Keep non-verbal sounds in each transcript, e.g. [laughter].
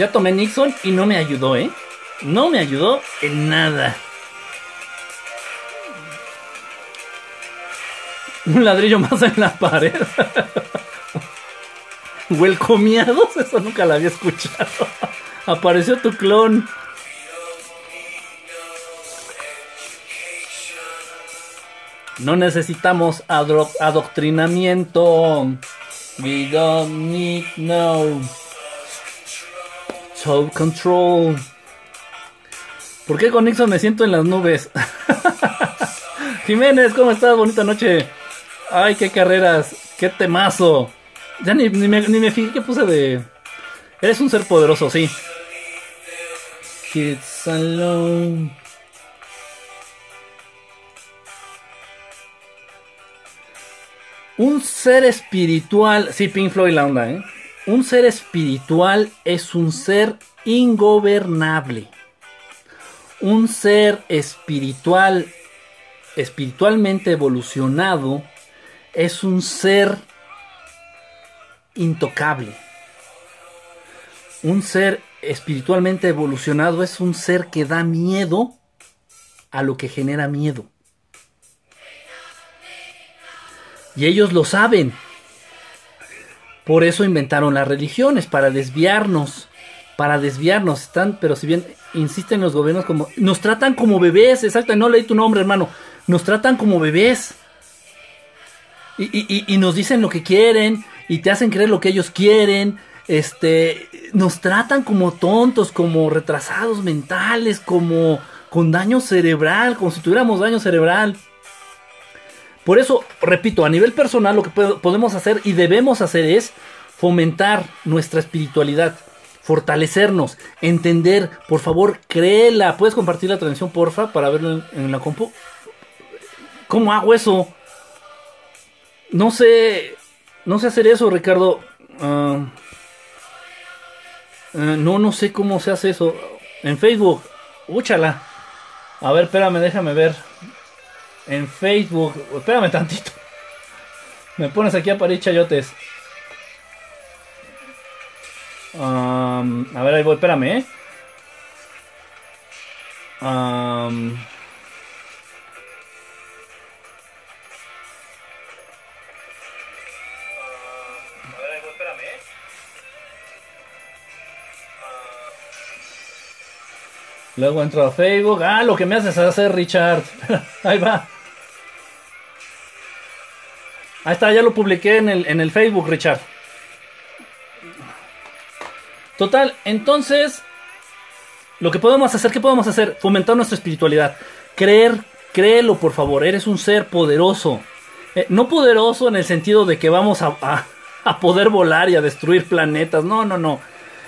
Ya tomé Nixon y no me ayudó, ¿eh? No me ayudó en nada. Un ladrillo más en la pared. [laughs] Welcomeados, eso nunca lo había escuchado. Apareció tu clon. No necesitamos adro- adoctrinamiento. We don't need no self control. ¿Por qué con Nixon me siento en las nubes? [laughs] Jiménez, ¿cómo estás? Bonita noche. Ay, qué carreras, qué temazo. Ya ni, ni me, ni me fijé que puse de. Eres un ser poderoso, sí. Kids alone. Un ser espiritual. Sí, Pink Floyd la onda, ¿eh? Un ser espiritual es un ser ingobernable. Un ser espiritual, espiritualmente evolucionado, es un ser intocable. Un ser espiritualmente evolucionado es un ser que da miedo a lo que genera miedo. Y ellos lo saben. Por eso inventaron las religiones, para desviarnos. Para desviarnos. Están, pero si bien insisten los gobiernos como. Nos tratan como bebés, exacto. No leí tu nombre, hermano. Nos tratan como bebés. Y, y- nos dicen lo que quieren. Y te hacen creer lo que ellos quieren. Este. Nos tratan como tontos, como retrasados mentales, como con daño cerebral, como si tuviéramos daño cerebral. Por eso, repito, a nivel personal lo que po- podemos hacer y debemos hacer es fomentar nuestra espiritualidad, fortalecernos, entender, por favor, créela. ¿Puedes compartir la transmisión, porfa, para verlo en, en la compu? ¿Cómo hago eso? No sé, no sé hacer eso, Ricardo. Ah, ah, no, no sé cómo se hace eso. En Facebook, úchala. A ver, espérame, déjame ver en Facebook. Espérame tantito. [laughs] Me pones aquí a parir chayotes. A ver, ahí voy, espérame, ¿eh? Am, Luego entro a Facebook. Ah, lo que me haces hacer, Richard. [laughs] Ahí va. Ahí está, ya lo publiqué en el, en el Facebook, Richard. Total, entonces, lo que podemos hacer, ¿qué podemos hacer? Fomentar nuestra espiritualidad. Creer, créelo, por favor, eres un ser poderoso. Eh, no poderoso en el sentido de que vamos a, a- a poder volar y a destruir planetas. No, no, no.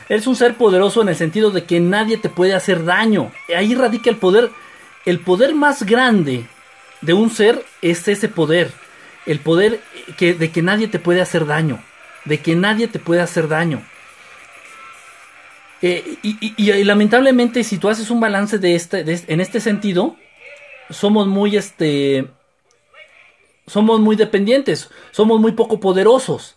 Eres un ser poderoso en el sentido de que nadie te puede hacer daño. Ahí radica el poder. El poder más grande de un ser es ese poder. El poder de que nadie te puede hacer daño. De que nadie te puede hacer daño. Eh, y, lamentablemente, si tú haces un balance de este, de en este sentido, somos muy este. Somos muy dependientes. Somos muy poco poderosos.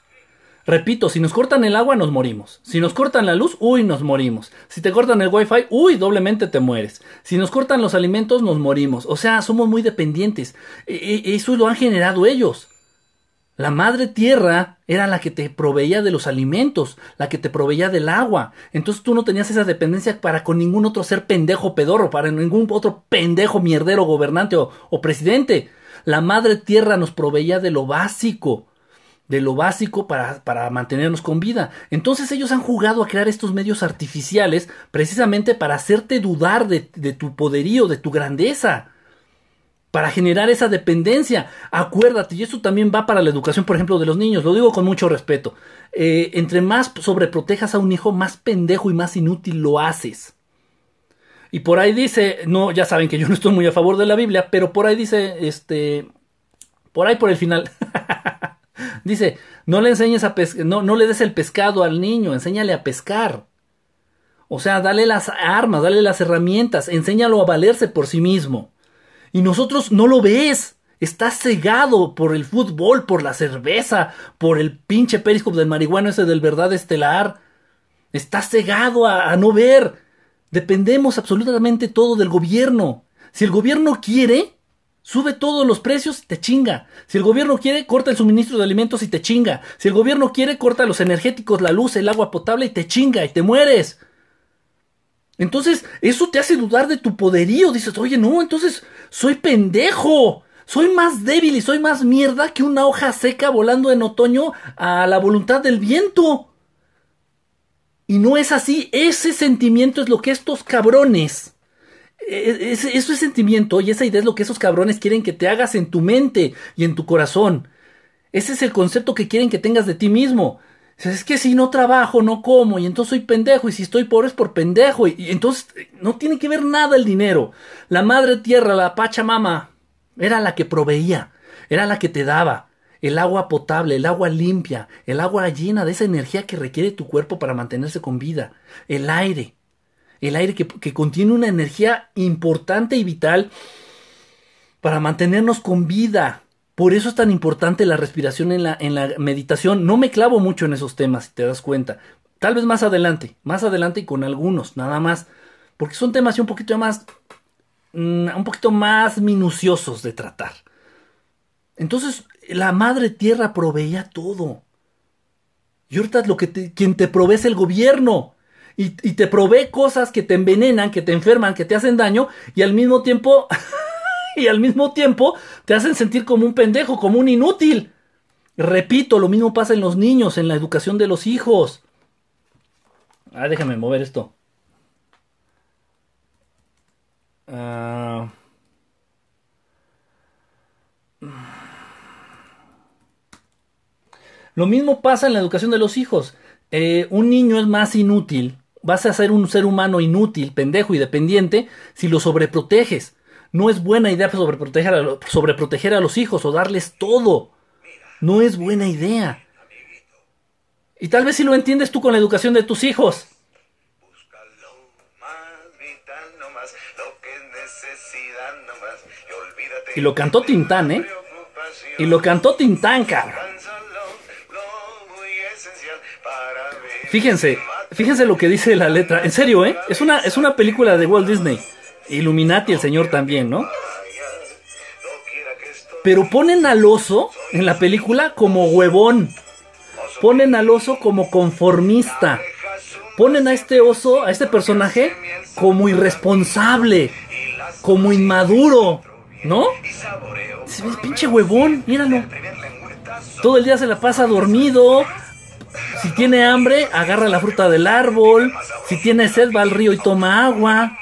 Repito, si nos cortan el agua, nos morimos. Si nos cortan la luz, uy, nos morimos. Si te cortan el wifi, uy, doblemente te mueres. Si nos cortan los alimentos, nos morimos. O sea, somos muy dependientes. E- e- eso lo han generado ellos. La madre tierra era la que te proveía de los alimentos, la que te proveía del agua. Entonces tú no tenías esa dependencia para con ningún otro ser pendejo pedorro, para ningún otro pendejo mierdero gobernante o, o presidente. La madre tierra nos proveía de lo básico, de lo básico para, para mantenernos con vida. Entonces ellos han jugado a crear estos medios artificiales precisamente para hacerte dudar de, de tu poderío, de tu grandeza para generar esa dependencia. Acuérdate, y eso también va para la educación, por ejemplo, de los niños, lo digo con mucho respeto. Eh, entre más sobreprotejas a un hijo, más pendejo y más inútil lo haces. Y por ahí dice, no, ya saben que yo no estoy muy a favor de la Biblia, pero por ahí dice, este, por ahí por el final, [laughs] Dice, no le enseñes a no, no le des el pescado al niño, enséñale a pescar. O sea, dale las armas, dale las herramientas, enséñalo a valerse por sí mismo. Y nosotros no lo ves. Estás cegado por el fútbol, por la cerveza, por el pinche periscope del marihuano ese del verdad estelar. Estás cegado a no ver. Dependemos absolutamente todo del gobierno. Si el gobierno quiere, Sube todos los precios y te chinga. Si el gobierno quiere, corta el suministro de alimentos y te chinga. Si el gobierno quiere, corta los energéticos, la luz, el agua potable y te chinga y te mueres. Entonces, eso te hace dudar de tu poderío. Dices, oye, no, entonces soy pendejo. Soy más débil y soy más mierda que una hoja seca volando en otoño a la voluntad del viento. Y no es así. Ese sentimiento es lo que estos cabrones e-, ese, ese sentimiento y esa idea es lo que esos cabrones quieren que te hagas en tu mente y en tu corazón. Ese es el concepto que quieren que tengas de ti mismo. Es que si no trabajo, no como, y entonces soy pendejo, y si estoy pobre es por pendejo, y, entonces no tiene que ver nada el dinero. La madre tierra, la Pachamama, era la que proveía, era la que te daba el agua potable, el agua limpia, el agua llena de esa energía que requiere tu cuerpo para mantenerse con vida, el aire, el aire que, contiene una energía importante y vital para mantenernos con vida. Por eso es tan importante la respiración en la, en la meditación. No me clavo mucho en esos temas, si te das cuenta. Tal vez más adelante, más adelante y con algunos, nada más. Porque son temas un poquito más. Mm, un poquito más minuciosos de tratar. Entonces, la madre tierra proveía todo. Y ahorita lo que quien te provee es el gobierno y, te provee cosas que te envenenan, que te enferman, que te hacen daño y al mismo tiempo [laughs] y al mismo tiempo te hacen sentir como un pendejo, como un inútil. Repito, lo mismo pasa en los niños, en la educación de los hijos. Ah, déjame mover esto. Ah. Lo mismo pasa en la educación de los hijos. Eh, un niño es más inútil vas a ser un ser humano inútil, pendejo y dependiente si lo sobreproteges. No es buena idea sobreproteger a, sobreproteger a los hijos o darles todo. No es buena idea. Y tal vez si lo entiendes tú con la educación de tus hijos. Y lo cantó Tintán, ¿eh? Y lo cantó Tintán, cabrón. Fíjense, Fíjense lo que dice la letra. En serio, ¿eh? Es una, es una película de Walt Disney. Illuminati, el señor también, ¿no? Pero ponen al oso en la película como huevón. Ponen al oso como conformista. Ponen a este oso, a este personaje, como irresponsable. Como inmaduro. ¿No? Es pinche huevón, míralo. Todo el día se la pasa dormido, si tiene hambre, agarra la fruta del árbol. Si tiene sed, va al río y toma agua.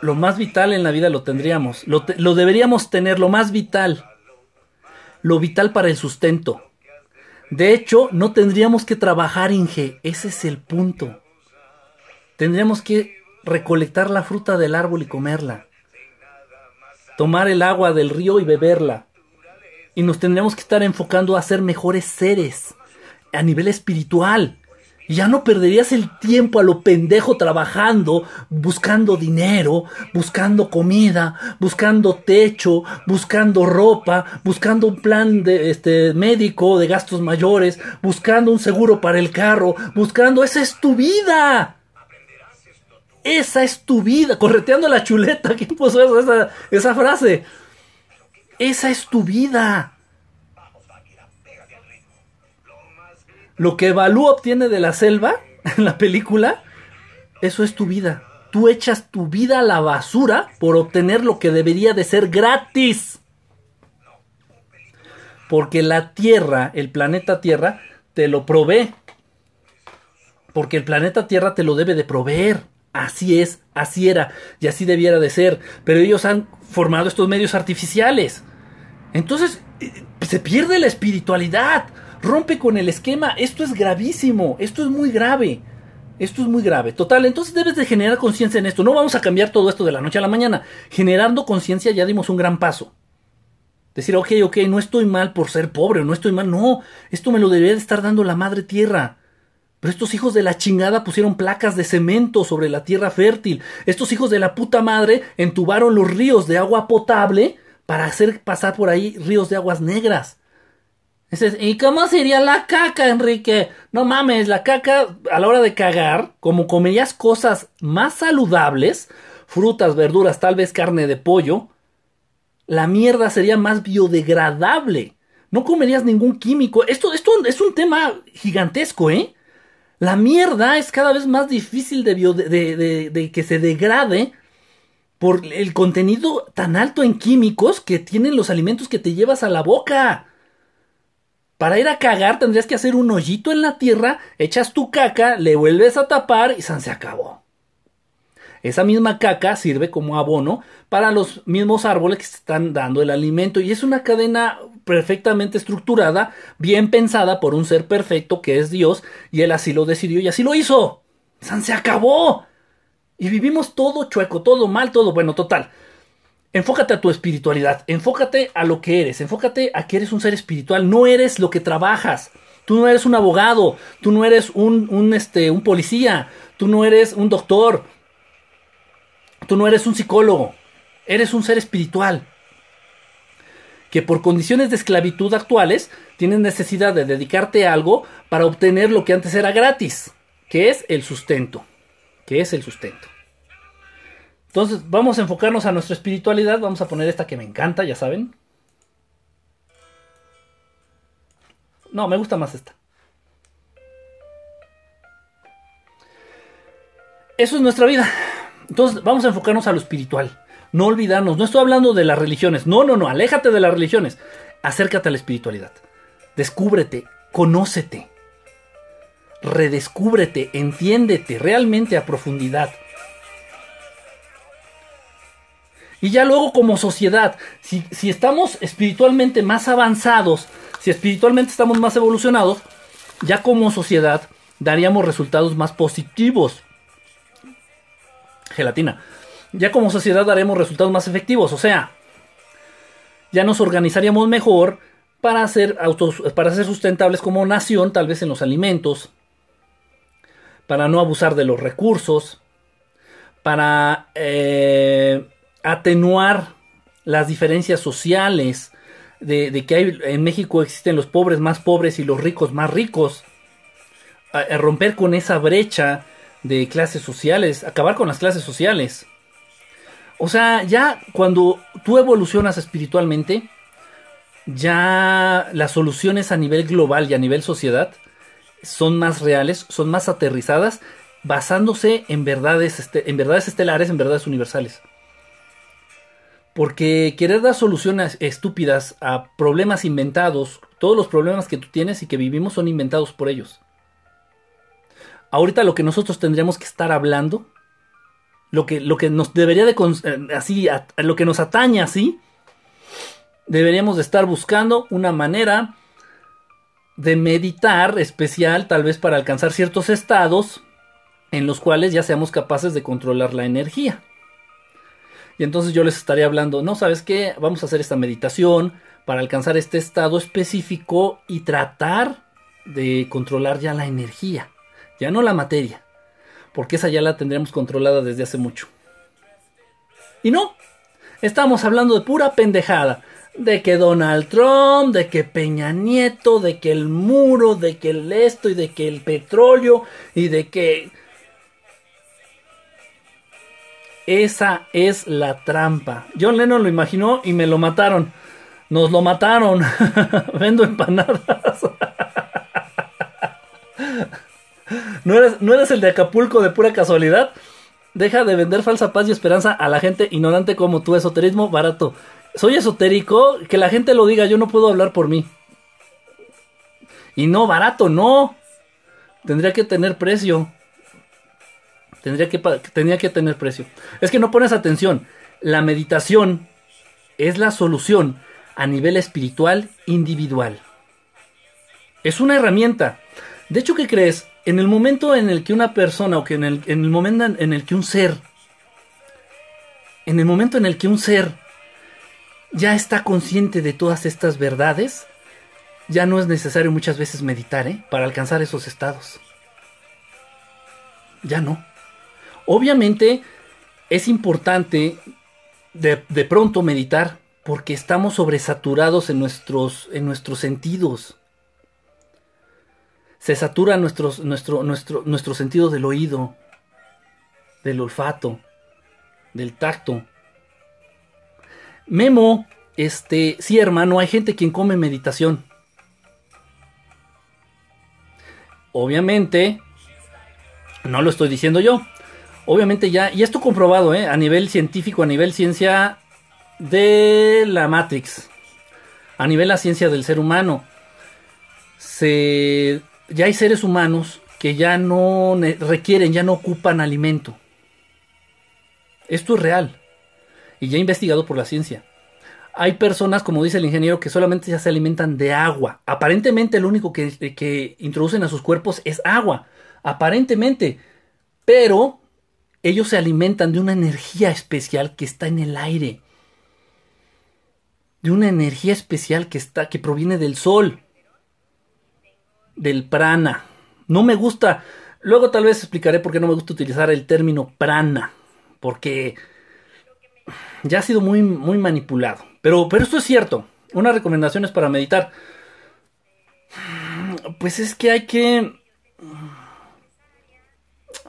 Lo más vital en la vida lo tendríamos. Lo, lo deberíamos tener, lo más vital. Lo vital para el sustento. De hecho, no tendríamos que trabajar, Inge. Ese es el punto. Tendríamos que recolectar la fruta del árbol y comerla. Tomar el agua del río y beberla y nos tendríamos que estar enfocando a ser mejores seres a nivel espiritual. Ya no perderías el tiempo a lo pendejo trabajando, buscando dinero, buscando comida, buscando techo, buscando ropa, buscando un plan de este médico de gastos mayores, buscando un seguro para el carro, buscando esa es tu vida. Esa es tu vida, correteando la chuleta. ¿Quién puso esa, esa frase? Esa es tu vida. Lo que Balú obtiene de la selva [laughs] en la película, eso es tu vida. Tú echas tu vida a la basura por obtener lo que debería de ser gratis. Porque la Tierra, el planeta Tierra, te lo provee. Porque el planeta Tierra te lo debe de proveer. Así es, así era y así debiera de ser. Pero ellos han formado estos medios artificiales. Entonces eh, se pierde la espiritualidad, rompe con el esquema. Esto es gravísimo, esto es muy grave. Esto es muy grave. Total, entonces debes de generar conciencia en esto. No vamos a cambiar todo esto de la noche a la mañana. Generando conciencia ya dimos un gran paso. Decir, ok, ok, no estoy mal por ser pobre, no estoy mal. No, esto me lo debería de estar dando la madre tierra. Pero estos hijos de la chingada pusieron placas de cemento sobre la tierra fértil. Estos hijos de la puta madre entubaron los ríos de agua potable para hacer pasar por ahí ríos de aguas negras. ¿Y cómo sería la caca, Enrique? No mames, la caca a la hora de cagar, como comerías cosas más saludables, frutas, verduras, tal vez carne de pollo, la mierda sería más biodegradable. No comerías ningún químico. Esto, es un tema gigantesco, ¿eh? La mierda es cada vez más difícil de, que se degrade por el contenido tan alto en químicos que tienen los alimentos que te llevas a la boca. Para ir a cagar tendrías que hacer un hoyito en la tierra, echas tu caca, le vuelves a tapar y se acabó. Esa misma caca sirve como abono para los mismos árboles que están dando el alimento y es una cadena perfectamente estructurada, bien pensada por un ser perfecto que es Dios y él así lo decidió y así lo hizo. ¡San se acabó! Y vivimos todo chueco, todo mal, todo bueno, total. Enfócate a tu espiritualidad, enfócate a lo que eres, enfócate a que eres un ser espiritual, no eres lo que trabajas. Tú no eres un abogado, tú no eres un, este, un policía, tú no eres un doctor, Tú no eres un psicólogo, eres un ser espiritual que por condiciones de esclavitud actuales tienes necesidad de dedicarte a algo para obtener lo que antes era gratis, que es el sustento, que es el sustento. Entonces vamos a enfocarnos a nuestra espiritualidad, vamos a poner esta que me encanta, ya saben. No, me gusta más esta. Eso es nuestra vida. Entonces vamos a enfocarnos a lo espiritual. No olvidarnos, no estoy hablando de las religiones. No, no, no, aléjate de las religiones. Acércate a la espiritualidad. Descúbrete, conócete. Redescúbrete, entiéndete realmente a profundidad. Y ya luego como sociedad, si, si, estamos espiritualmente más avanzados, si espiritualmente estamos más evolucionados, ya como sociedad daríamos resultados más positivos gelatina. Ya como sociedad daremos resultados más efectivos, o sea, ya nos organizaríamos mejor para ser, autos, para ser sustentables como nación, tal vez en los alimentos, para no abusar de los recursos, para eh, atenuar las diferencias sociales, de, que hay, en México existen los pobres más pobres y los ricos más ricos, romper con esa brecha de clases sociales, acabar con las clases sociales. O sea, ya cuando tú evolucionas espiritualmente, ya las soluciones a nivel global y a nivel sociedad son más reales, son más aterrizadas, basándose en verdades, este, en verdades estelares, en verdades universales. Porque querer dar soluciones estúpidas a problemas inventados, todos los problemas que tú tienes y que vivimos son inventados por ellos ahorita lo que nosotros tendríamos que estar hablando, lo que, lo que nos debería de, eh, así, lo que nos atañe así, deberíamos de estar buscando una manera de meditar especial, tal vez para alcanzar ciertos estados en los cuales ya seamos capaces de controlar la energía. Y entonces yo les estaría hablando, no, ¿sabes qué? Vamos a hacer esta meditación para alcanzar este estado específico y tratar de controlar ya la energía ya no la materia, porque esa ya la tendríamos controlada desde hace mucho. Y no, estamos hablando de pura pendejada, de que Donald Trump, de que Peña Nieto, de que el muro, de que el esto y de que el petróleo y de que... Esa es la trampa. John Lennon lo imaginó y me lo mataron. Nos lo mataron. [laughs] Vendo empanadas. [laughs] ¿No eres, el de Acapulco de pura casualidad? Deja de vender falsa paz y esperanza a la gente ignorante como tu esoterismo barato. Soy esotérico, que la gente lo diga, yo no puedo hablar por mí. Y no, barato, no. Tendría que tener precio. Tendría que, que tener precio. Es que no pones atención. La meditación es la solución a nivel espiritual individual. Es una herramienta. De hecho, ¿qué crees? En el momento en el que una persona o que en el, en el momento en el que un ser, en el momento en el que un ser ya está consciente de todas estas verdades, ya no es necesario muchas veces meditar ¿eh? para alcanzar esos estados. Ya no. Obviamente es importante de, de pronto meditar porque estamos sobresaturados en nuestros, en nuestros sentidos. Se satura nuestros, nuestro, nuestro, sentido del oído, del olfato, del tacto. Memo, este, sí hermano, hay gente quien come meditación. Obviamente, no lo estoy diciendo yo. Obviamente ya, y esto comprobado, ¿eh? a nivel científico, a nivel ciencia de la Matrix, a nivel la ciencia del ser humano, se, ya hay seres humanos que ya no requieren, ya no ocupan alimento. Esto es real y ya investigado por la ciencia. Hay personas, como dice el ingeniero, que solamente ya se alimentan de agua. Aparentemente lo único que, que introducen a sus cuerpos es agua. Aparentemente. Pero ellos se alimentan de una energía especial que está en el aire. De una energía especial que está que proviene del sol. Del prana. No me gusta. Luego tal vez explicaré por qué no me gusta utilizar el término prana. Porque ya ha sido muy, muy manipulado. Pero, pero esto es cierto. Una recomendación es para meditar. Pues es que hay que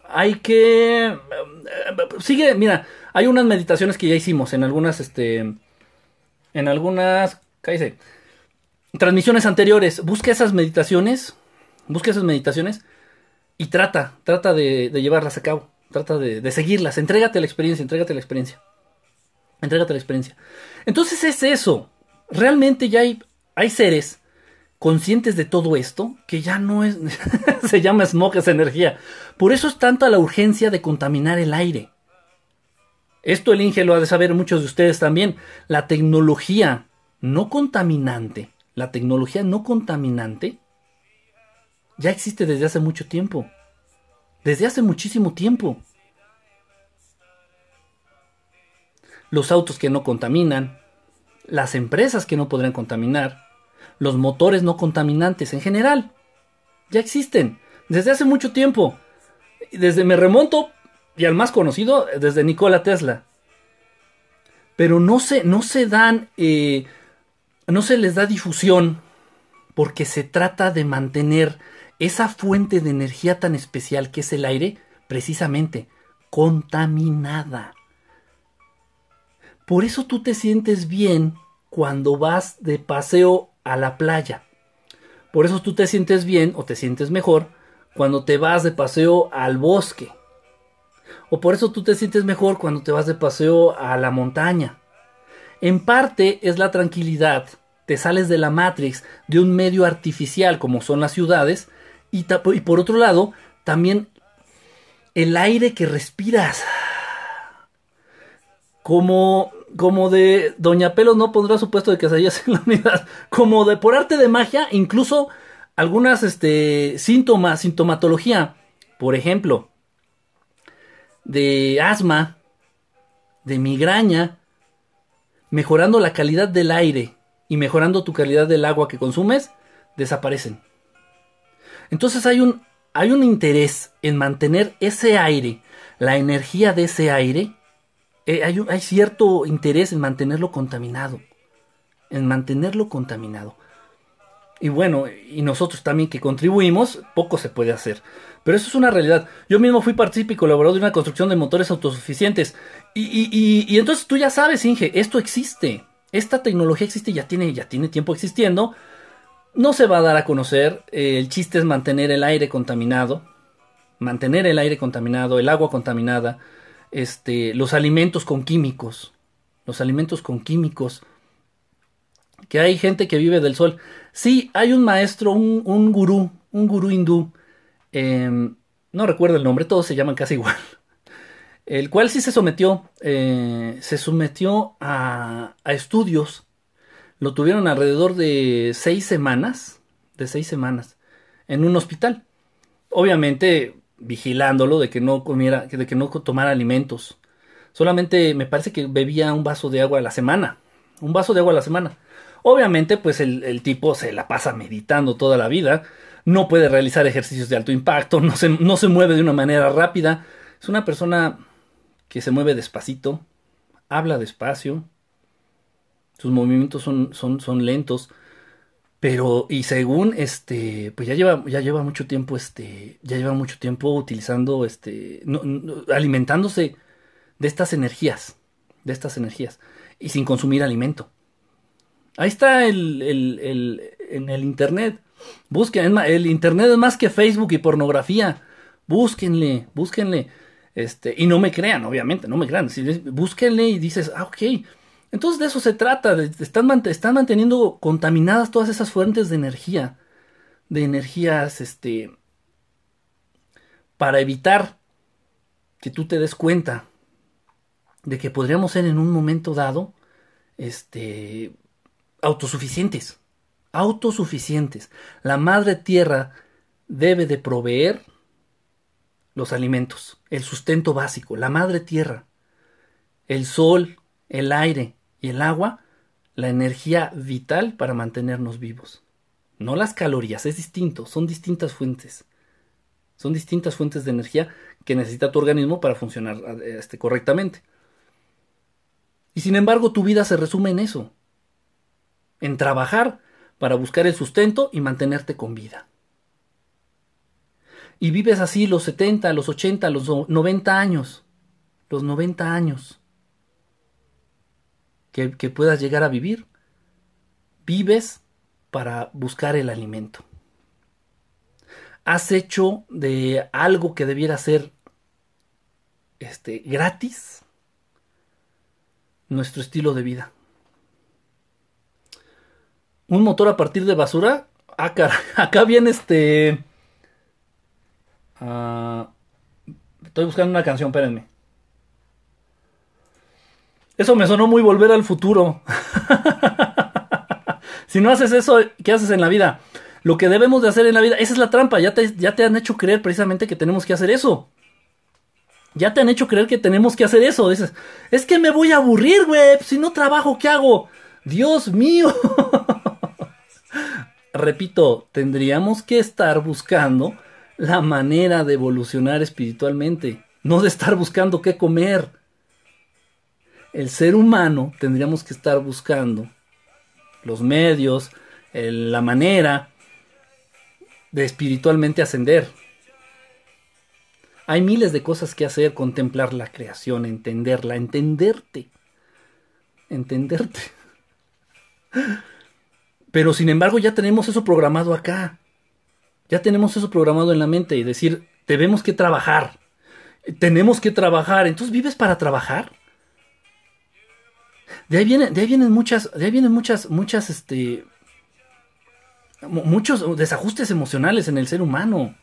hay que... Sigue, mira, hay unas meditaciones que ya hicimos en algunas, este... En algunas... Cállese. Transmisiones anteriores. Busca esas meditaciones. Busca esas meditaciones. Y trata, trata de, llevarlas a cabo. Trata de, seguirlas. Entrégate a la experiencia, entrégate a la experiencia. Entrégate a la experiencia. Entonces es eso. Realmente ya hay, seres conscientes de todo esto, que ya no es, [laughs] se llama smog esa energía. Por eso es tanta la urgencia de contaminar el aire. Esto el Inge lo ha de saber muchos de ustedes también. La tecnología no contaminante, la tecnología no contaminante, ya existe desde hace mucho tiempo. Desde hace muchísimo tiempo. Los autos que no contaminan, las empresas que no podrían contaminar, los motores no contaminantes en general. Ya existen desde hace mucho tiempo. Desde me remonto y al más conocido, desde Nikola Tesla. Pero no se, no se dan, eh, no se les da difusión porque se trata de mantener esa fuente de energía tan especial que es el aire, precisamente, contaminada. Por eso tú te sientes bien cuando vas de paseo a la playa. Por eso tú te sientes bien o te sientes mejor cuando te vas de paseo al bosque. O por eso tú te sientes mejor cuando te vas de paseo a la montaña. En parte es la tranquilidad, te sales de la Matrix, de un medio artificial como son las ciudades, y, por otro lado, también el aire que respiras. Como como de Doña Pelos no pondrá su puesto de quesadillas en la unidad, como de por arte de magia, incluso algunas este, síntomas, sintomatología, por ejemplo, de asma, de migraña, mejorando la calidad del aire y mejorando tu calidad del agua que consumes, desaparecen. Entonces hay un, hay un interés en mantener ese aire, la energía de ese aire, eh, hay, hay cierto interés en mantenerlo contaminado. En mantenerlo contaminado. Y bueno, y nosotros también que contribuimos, poco se puede hacer. Pero eso es una realidad. Yo mismo fui partícipe y colaborador de una construcción de motores autosuficientes. Y, y, entonces tú ya sabes, Inge, esto existe. Esta tecnología existe, ya tiene, ya tiene tiempo existiendo. No se va a dar a conocer. Eh, el chiste es mantener el aire contaminado. Mantener el aire contaminado, el agua contaminada este, los alimentos con químicos, los alimentos con químicos, que hay gente que vive del sol. Sí, hay un maestro, un, un gurú, un gurú hindú, em, no recuerdo el nombre, todos se llaman casi [laughs] igual, el cual sí se sometió, eh, se sometió a, a estudios, lo tuvieron alrededor de seis semanas, de seis semanas, en un hospital. obviamente vigilándolo de que no comiera, de que no tomara alimentos. Solamente me parece que bebía un vaso de agua a la semana. Un vaso de agua a la semana. Obviamente, pues el, tipo se la pasa meditando toda la vida. No puede realizar ejercicios de alto impacto. No se, no se mueve de una manera rápida. Es una persona que se mueve despacito. Habla despacio. Sus movimientos son, son, son lentos. Pero, y según este, pues ya lleva, ya lleva mucho tiempo, este, ya lleva mucho tiempo utilizando, este, alimentándose de estas energías, de estas energías, y sin consumir alimento. Ahí está el, el, el en el internet. Busquen, el internet es más que Facebook y pornografía. Búsquenle, búsquenle. Este, y no me crean, obviamente, no me crean. búsquenle y dices, ah, ok entonces de eso se trata, están, manteniendo contaminadas todas esas fuentes de energía, de energías, este, para evitar que tú te des cuenta de que podríamos ser en un momento dado, este, autosuficientes, autosuficientes. La madre tierra debe de proveer los alimentos, el sustento básico, la madre tierra, el sol, el aire, y el agua la energía vital para mantenernos vivos. No las calorías, es distinto, son distintas fuentes. Son distintas fuentes de energía que necesita tu organismo para funcionar este, correctamente. Y sin embargo, tu vida se resume en eso. En trabajar para buscar el sustento y mantenerte con vida. Y vives así los 70, los 80, los 90 años. Los 90 años que, puedas llegar a vivir. Vives para buscar el alimento. Has hecho de algo que debiera ser este, gratis nuestro estilo de vida. Un motor a partir de basura. Ah, [laughs] acá viene este. Ah, estoy buscando una canción, espérenme. Eso me sonó muy volver al futuro. [laughs] si no haces eso, ¿qué haces en la vida? Lo que debemos de hacer en la vida, esa es la trampa, ya te, ya te han hecho creer precisamente que tenemos que hacer eso. Ya te han hecho creer que tenemos que hacer eso. Dices, es que me voy a aburrir, güey. Si no trabajo, ¿qué hago? Dios mío. [laughs] Repito, tendríamos que estar buscando la manera de evolucionar espiritualmente, no de estar buscando qué comer el ser humano tendríamos que estar buscando los medios, la manera de espiritualmente ascender. Hay miles de cosas que hacer, contemplar la creación, entenderla, entenderte, entenderte. Pero sin embargo ya tenemos eso programado acá. Ya tenemos eso programado en la mente y decir, tenemos que trabajar. Tenemos que trabajar. Entonces, ¿vives para trabajar? De ahí vienen, de ahí vienen muchas, de ahí vienen muchas, muchas, este, muchos desajustes emocionales en el ser humano.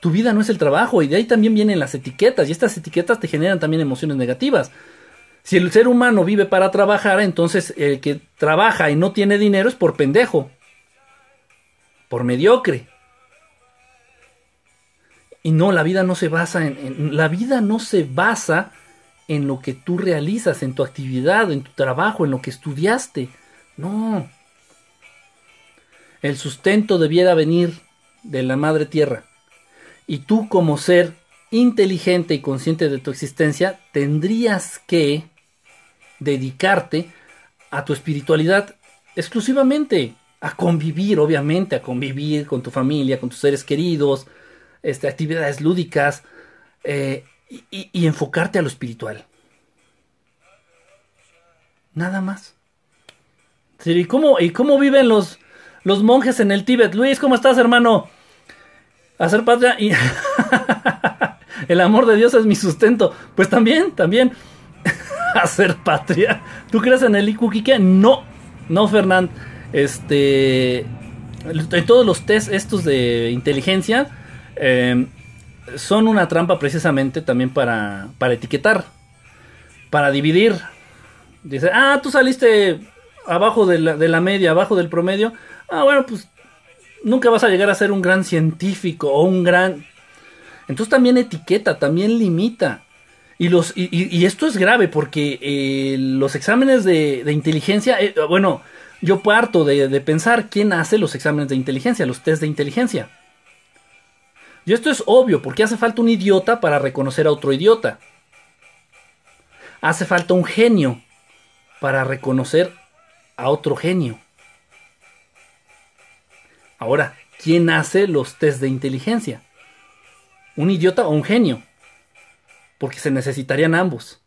Tu vida no es el trabajo y de ahí también vienen las etiquetas y estas etiquetas te generan también emociones negativas. Si el ser humano vive para trabajar, entonces el que trabaja y no tiene dinero es por pendejo, por mediocre. Y no, la vida no se basa en, en la vida no se basa en lo que tú realizas, en tu actividad, en tu trabajo, en lo que estudiaste. No. El sustento debiera venir de la madre tierra. Y tú como ser inteligente y consciente de tu existencia, tendrías que dedicarte a tu espiritualidad exclusivamente, a convivir, obviamente, a convivir con tu familia, con tus seres queridos, este, actividades lúdicas, eh, y, enfocarte a lo espiritual. Nada más. ¿y cómo, y cómo viven los, los monjes en el Tíbet? Luis, ¿cómo estás, hermano? Hacer patria y... [laughs] el amor de Dios es mi sustento. Pues también, también. [laughs] Hacer patria. ¿Tú crees en el Ikukique? No, no, Fernand. Este. En todos los test estos de inteligencia. Eh, son una trampa precisamente también para, para etiquetar, para dividir. Dice, ah, tú saliste abajo de la, de la media, abajo del promedio. Ah, bueno, pues nunca vas a llegar a ser un gran científico o un gran... Entonces también etiqueta, también limita. Y, los, y, esto es grave porque eh, los exámenes de, inteligencia, eh, bueno, yo parto de, de, pensar quién hace los exámenes de inteligencia, los test de inteligencia. Y esto es obvio porque hace falta un idiota para reconocer a otro idiota. Hace falta un genio para reconocer a otro genio. Ahora, ¿quién hace los test de inteligencia? ¿Un idiota o un genio? Porque se necesitarían ambos.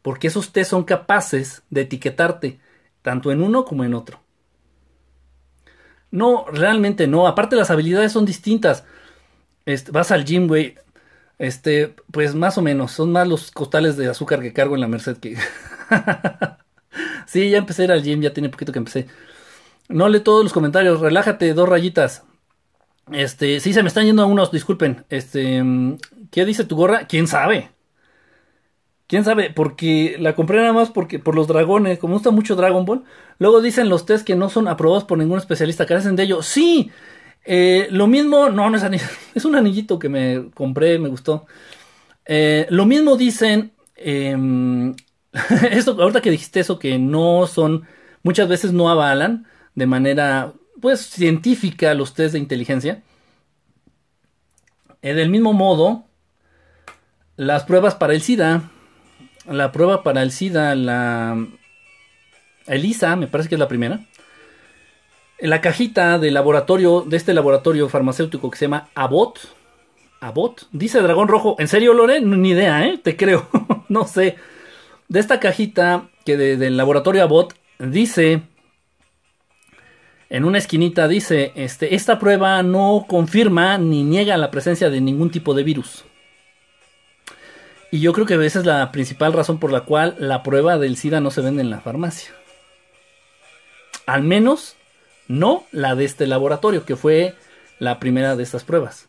Porque esos test son capaces de etiquetarte tanto en uno como en otro. No, realmente no. Aparte las habilidades son distintas. Este, vas al gym, güey. Este, pues más o menos. Son más los costales de azúcar que cargo en la Merced que... [laughs] sí, ya empecé a ir al gym, ya tiene poquito que empecé. No lee todos los comentarios, relájate, dos rayitas. Este, sí, se me están yendo a unos, disculpen. Este, ¿qué dice tu gorra? ¿Quién sabe? ¿Quién sabe? Porque la compré nada más porque por los dragones, como gusta mucho Dragon Ball. Luego dicen los test que no son aprobados por ningún especialista, carecen de ello. Sí, eh, lo mismo, no, no es anillo, [laughs] es un anillito que me compré, me gustó. Eh, lo mismo dicen, eh, [laughs] esto, ahorita que dijiste eso, que no son, muchas veces no avalan de manera, pues, científica los test de inteligencia. Eh, del mismo modo, las pruebas para el SIDA, la prueba para el SIDA, la ELISA, me parece que es la primera. La cajita de laboratorio, de este laboratorio farmacéutico que se llama Abbott. Abbott, dice Dragón Rojo. ¿En serio, Lore? Ni idea, ¿eh? Te creo. [laughs] no sé. De esta cajita que del laboratorio Abbott dice en una esquinita dice, este, esta prueba no confirma ni niega la presencia de ningún tipo de virus. Y yo creo que esa es la principal razón por la cual la prueba del SIDA no se vende en la farmacia. Al menos no la de este laboratorio, que fue la primera de estas pruebas.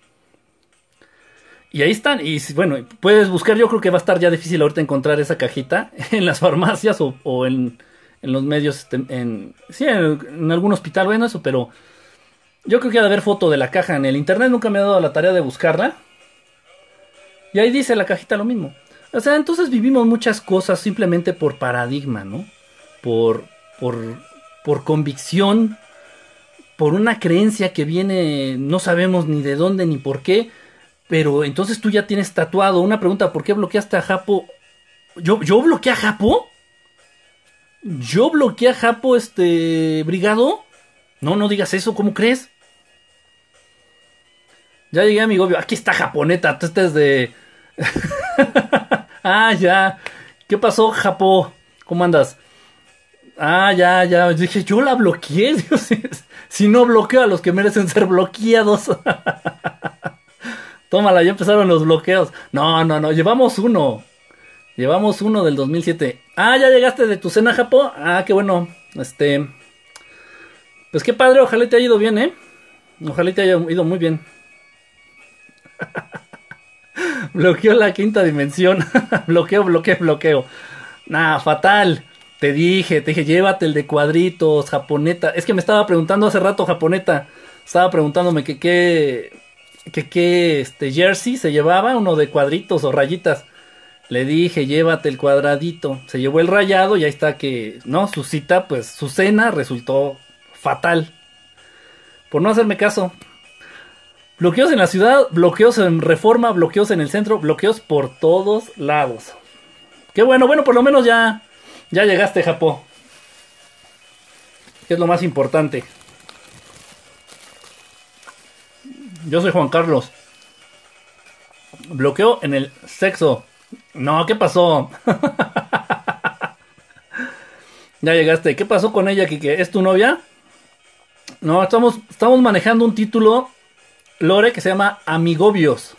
Y ahí están. Y bueno, puedes buscar, yo creo que va a estar ya difícil ahorita encontrar esa cajita [laughs] en las farmacias o en, en los medios, este, en, sí, en, algún hospital, bueno, eso, pero yo creo que ha de haber foto de la caja en el internet, nunca me ha dado la tarea de buscarla. Y ahí dice la cajita lo mismo. O sea, entonces vivimos muchas cosas simplemente por paradigma, ¿no? Por, por, por convicción, por una creencia que viene, no sabemos ni de dónde ni por qué, pero entonces tú ya tienes tatuado una pregunta, ¿por qué bloqueaste a Japo? ¿Yo, yo bloqueé a Japo? Yo bloqueé a Japo, este, brigado. No, no digas eso, ¿cómo crees? Ya llegué a mi gobio. Aquí está Japoneta, tú estás de... [laughs] ah, ya. ¿Qué pasó, Japo? ¿Cómo andas? Ah, ya, ya. Dije, yo la bloqueé. [laughs] si no bloqueo a los que merecen ser bloqueados. [laughs] Tómala, ya empezaron los bloqueos. No, no, no. Llevamos uno. Llevamos uno del 2007. Ah, ya llegaste de tu cena, Japo. Ah, qué bueno. Este. Pues qué padre, ojalá te haya ido bien, ¿eh? Ojalá te haya ido muy bien. [laughs] bloqueó la quinta dimensión. bloqueo, bloqueo, bloqueo. Nah, fatal. Te dije, te dije, llévate el de cuadritos, japoneta. Es que me estaba preguntando hace rato, japoneta. Estaba preguntándome que qué. que qué este, jersey se llevaba, uno de cuadritos o rayitas. Le dije, llévate el cuadradito. Se llevó el rayado y ahí está que, no, su cita, pues su cena resultó fatal. Por no hacerme caso. Bloqueos en la ciudad, bloqueos en reforma, bloqueos en el centro, bloqueos por todos lados. Qué bueno, bueno, por lo menos ya, ya llegaste, Japó. Que es lo más importante. Yo soy Juan Carlos. Bloqueo en el sexo. No, ¿qué pasó? [laughs] ya llegaste. ¿Qué pasó con ella, Kike? ¿Es tu novia? No, estamos, estamos manejando un título, Lore, que se llama Amigobios.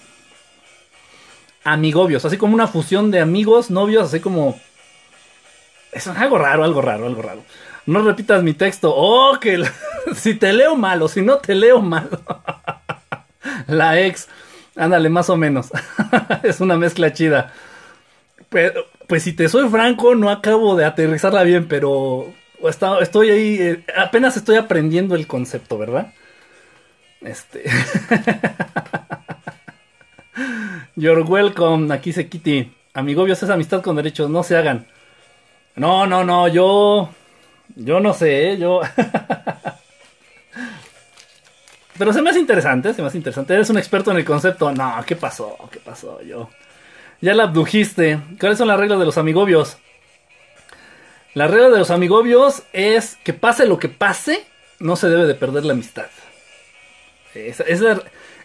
Amigobios, así como una fusión de amigos, novios, así como... Es algo raro, algo raro, algo raro. No repitas mi texto. Oh, que [laughs] si te leo mal o si no te leo mal. [laughs] La ex. Ándale, más o menos. [laughs] es una mezcla chida. pues si te soy franco, no acabo de aterrizarla bien, pero estoy ahí, eh, apenas estoy aprendiendo el concepto, ¿verdad? Este. You're welcome, aquí se Kitty. Amigobios es amistad con derechos, no se hagan. No, no, no, yo. Yo no sé, ¿eh? yo. [laughs] Pero se me hace interesante, se me hace interesante. Eres un experto en el concepto. No, ¿qué pasó? ¿Qué pasó? Yo. Ya la abdujiste. ¿Cuáles son las reglas de los amigobios? La regla de los amigobios es que pase lo que pase, no se debe de perder la amistad. Esa,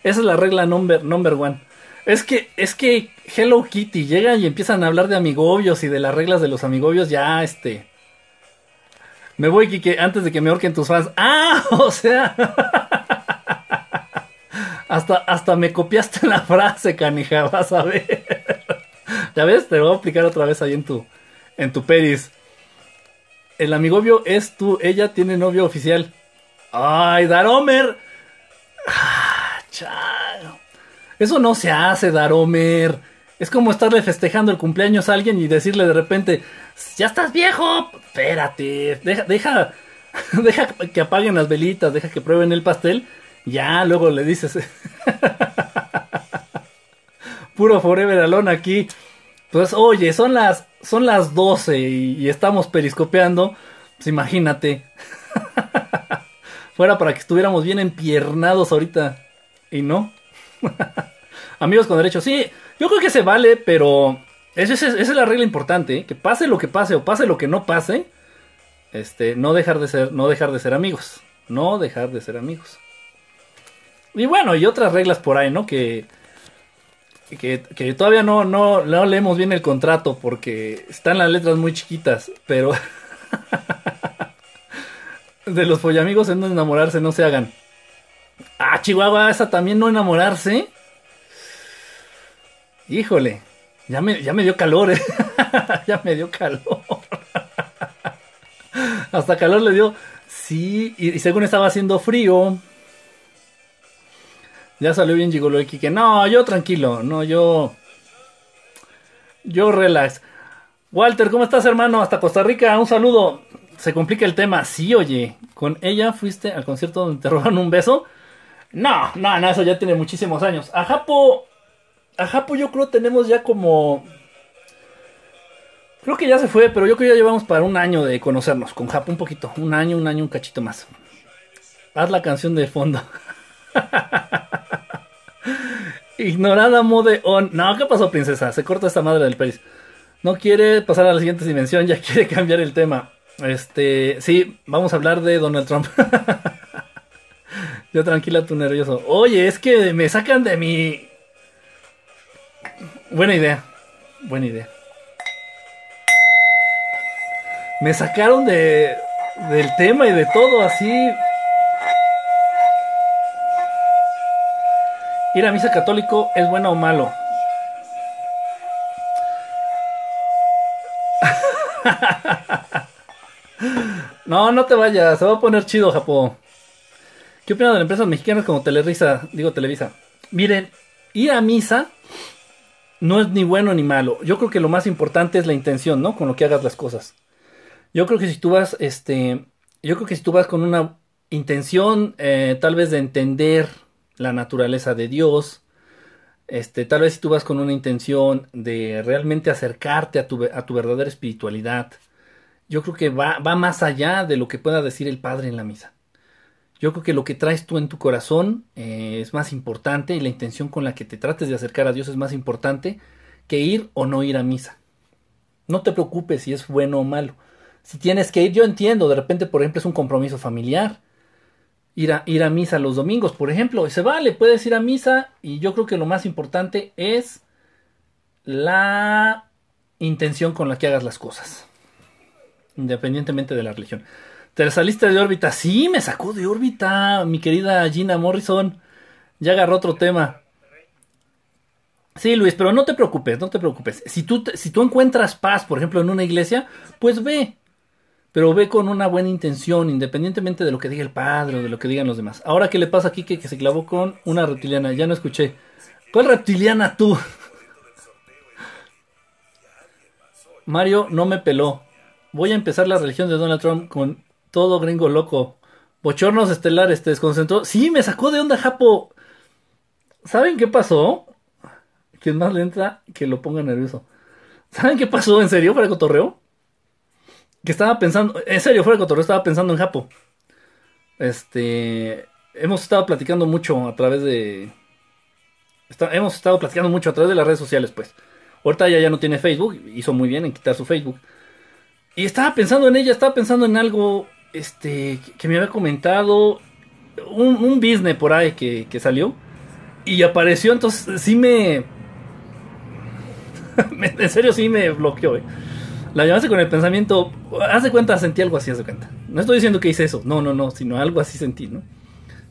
es la regla number, number one. Es que, es que Hello Kitty llega y empiezan a hablar de amigobios y de las reglas de los amigobios, ya este. Me voy, Kike, antes de que me ahorquen tus fans. ¡Ah! [laughs] O sea. hasta, hasta me copiaste la frase, canija, vas a ver. [laughs] ya ves, te lo voy a aplicar otra vez ahí en tu, en tu peris. El amigobio es tú, ella tiene novio oficial. ¡Ay, Daromer! Ah, Eso no se hace, Daromer. Es como estarle festejando el cumpleaños a alguien y decirle de repente, ya estás viejo, espérate, deja, deja, [laughs] deja que apaguen las velitas, deja que prueben el pastel. Ya, luego le dices, [laughs] puro forever alone aquí. Pues oye, son las, son las 12 y, y estamos periscopeando. Pues imagínate. [laughs] Fuera para que estuviéramos bien empiernados ahorita. Y no. [laughs] Amigos con derecho. Sí, yo creo que se vale, pero esa es, la regla importante. ¿eh? Que pase lo que pase o pase lo que no pase. Este, no dejar de ser, no dejar de ser amigos. No dejar de ser amigos. Y bueno, y otras reglas por ahí, ¿no? Que, que, que todavía no, no, no leemos bien el contrato porque están las letras muy chiquitas, pero [laughs] de los follamigos en no enamorarse, no se hagan. Ah, Chihuahua, esa también no enamorarse. Híjole, ya me, ya me dio calor, eh. [laughs] ya me dio calor. [laughs] Hasta calor le dio. Sí, y, según estaba haciendo frío. Ya salió bien Gigolo de que No, yo tranquilo, no, yo. Yo relax. Walter, ¿cómo estás, hermano? Hasta Costa Rica, un saludo se complica el tema. Sí, oye, con ella fuiste al concierto donde te [laughs] roban un beso. No, no, no, eso ya tiene muchísimos años. A Japo, a Japo yo creo tenemos ya como... Creo que ya se fue, pero yo creo que ya llevamos para un año de conocernos con Japo, un poquito. Un año, un año, un cachito más. Haz la canción de fondo. [laughs] Ignorada mode on. No, ¿qué pasó, princesa? Se corta esta madre del peris. No quiere pasar a la siguiente dimensión, ya [laughs] quiere cambiar el tema. Este, sí, vamos a hablar de Donald Trump. [laughs] Yo tranquila, tú nervioso. Oye, es que me sacan de mi... Buena idea, buena idea. Me sacaron de del tema y de todo así. Ir a misa católico es bueno o malo. [laughs] No, no te vayas, se va a poner chido, Japón. ¿Qué opinan de las empresas mexicanas como Telerisa? Digo Televisa. Miren, ir a misa no es ni bueno ni malo. Yo creo que lo más importante es la intención, ¿no? Con lo que hagas las cosas. Yo creo que si tú vas, este, yo creo que si tú vas con una intención, eh, tal vez de entender la naturaleza de Dios, este, tal vez si tú vas con una intención de realmente acercarte a tu, a tu verdadera espiritualidad, yo creo que va, va más allá de lo que pueda decir el Padre en la misa. Yo creo que lo que traes tú en tu corazón eh, es más importante y la intención con la que te trates de acercar a Dios es más importante que ir o no ir a misa. No te preocupes si es bueno o malo. Si tienes que ir, yo entiendo, de repente, por ejemplo, es un compromiso familiar. Ir a, ir a misa los domingos, por ejemplo, se vale, puedes ir a misa y yo creo que lo más importante es la intención con la que hagas las cosas independientemente de la religión. ¿Te saliste de órbita? Sí, me sacó de órbita, mi querida Gina Morrison. Ya agarró otro tema. Sí, Luis, pero no te preocupes, no te preocupes. Si tú, si tú encuentras paz, por ejemplo, en una iglesia, pues ve. Pero ve con una buena intención, independientemente de lo que diga el padre o de lo que digan los demás. Ahora, ¿qué le pasa aquí que, que se clavó con una reptiliana? Ya no escuché. ¿Cuál reptiliana tú? Mario no me peló. Voy a empezar la religión de Donald Trump con todo gringo loco. Bochornos estelares, te desconcentró. Sí, me sacó de onda, Japo. ¿Saben qué pasó? Quien más le entra, que lo ponga nervioso. ¿Saben qué pasó? ¿En serio? ¿Fuera de cotorreo? Que estaba pensando, en serio, fuera de cotorreo, estaba pensando en Japo. Este, hemos estado platicando mucho a través de... hemos estado platicando mucho a través de las redes sociales, pues. Ahorita ella ya no tiene Facebook, hizo muy bien en quitar su Facebook. Y estaba pensando en ella, estaba pensando en algo este, que me había comentado, un, un business por ahí que, que salió. Y apareció, entonces sí [laughs] me... en serio sí me bloqueó, eh. La llamaste con el pensamiento, haz de cuenta, sentí algo así, haz de cuenta. No estoy diciendo que hice eso, no, no, no, sino algo así sentí, ¿no?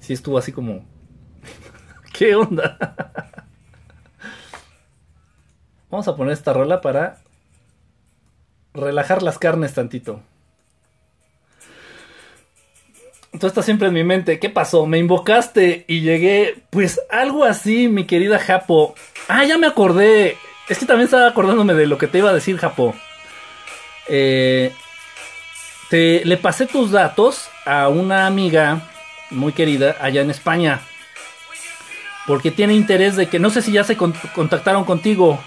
Sí estuvo así como... [laughs] ¿Qué onda? [laughs] Vamos a poner esta rola para relajar las carnes tantito. Tú estás siempre en mi mente. ¿Qué pasó? Me invocaste y llegué. Pues algo así, mi querida Japo. Ah, ya me acordé. Es que también estaba acordándome de lo que te iba a decir, Japo. Eh, te, le pasé tus datos a una amiga muy querida allá en España. Porque tiene interés de que no sé si ya se contactaron contigo.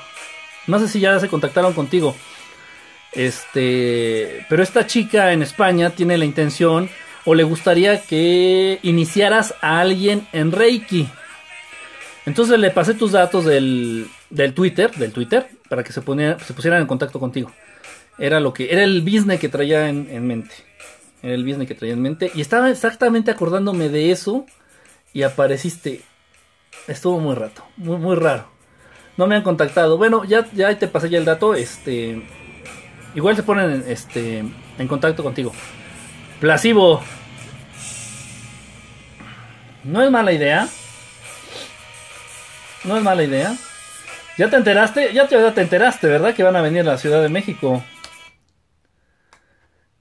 No sé si ya se contactaron contigo. Este, pero esta chica en España tiene la intención o le gustaría que iniciaras a alguien en Reiki. Entonces le pasé tus datos del, del Twitter, del Twitter, para que se, pusieran en contacto contigo. Era lo que era el business que traía en, mente. Era el business que traía en mente y estaba exactamente acordándome de eso y apareciste. Estuvo muy rato, muy muy raro. No me han contactado. Bueno, ya ya te pasé ya el dato, este igual se ponen este en contacto contigo. Placebo. No es mala idea. No es mala idea. ¿Ya te enteraste? Ya te, ya te enteraste, ¿verdad? Que van a venir a la Ciudad de México.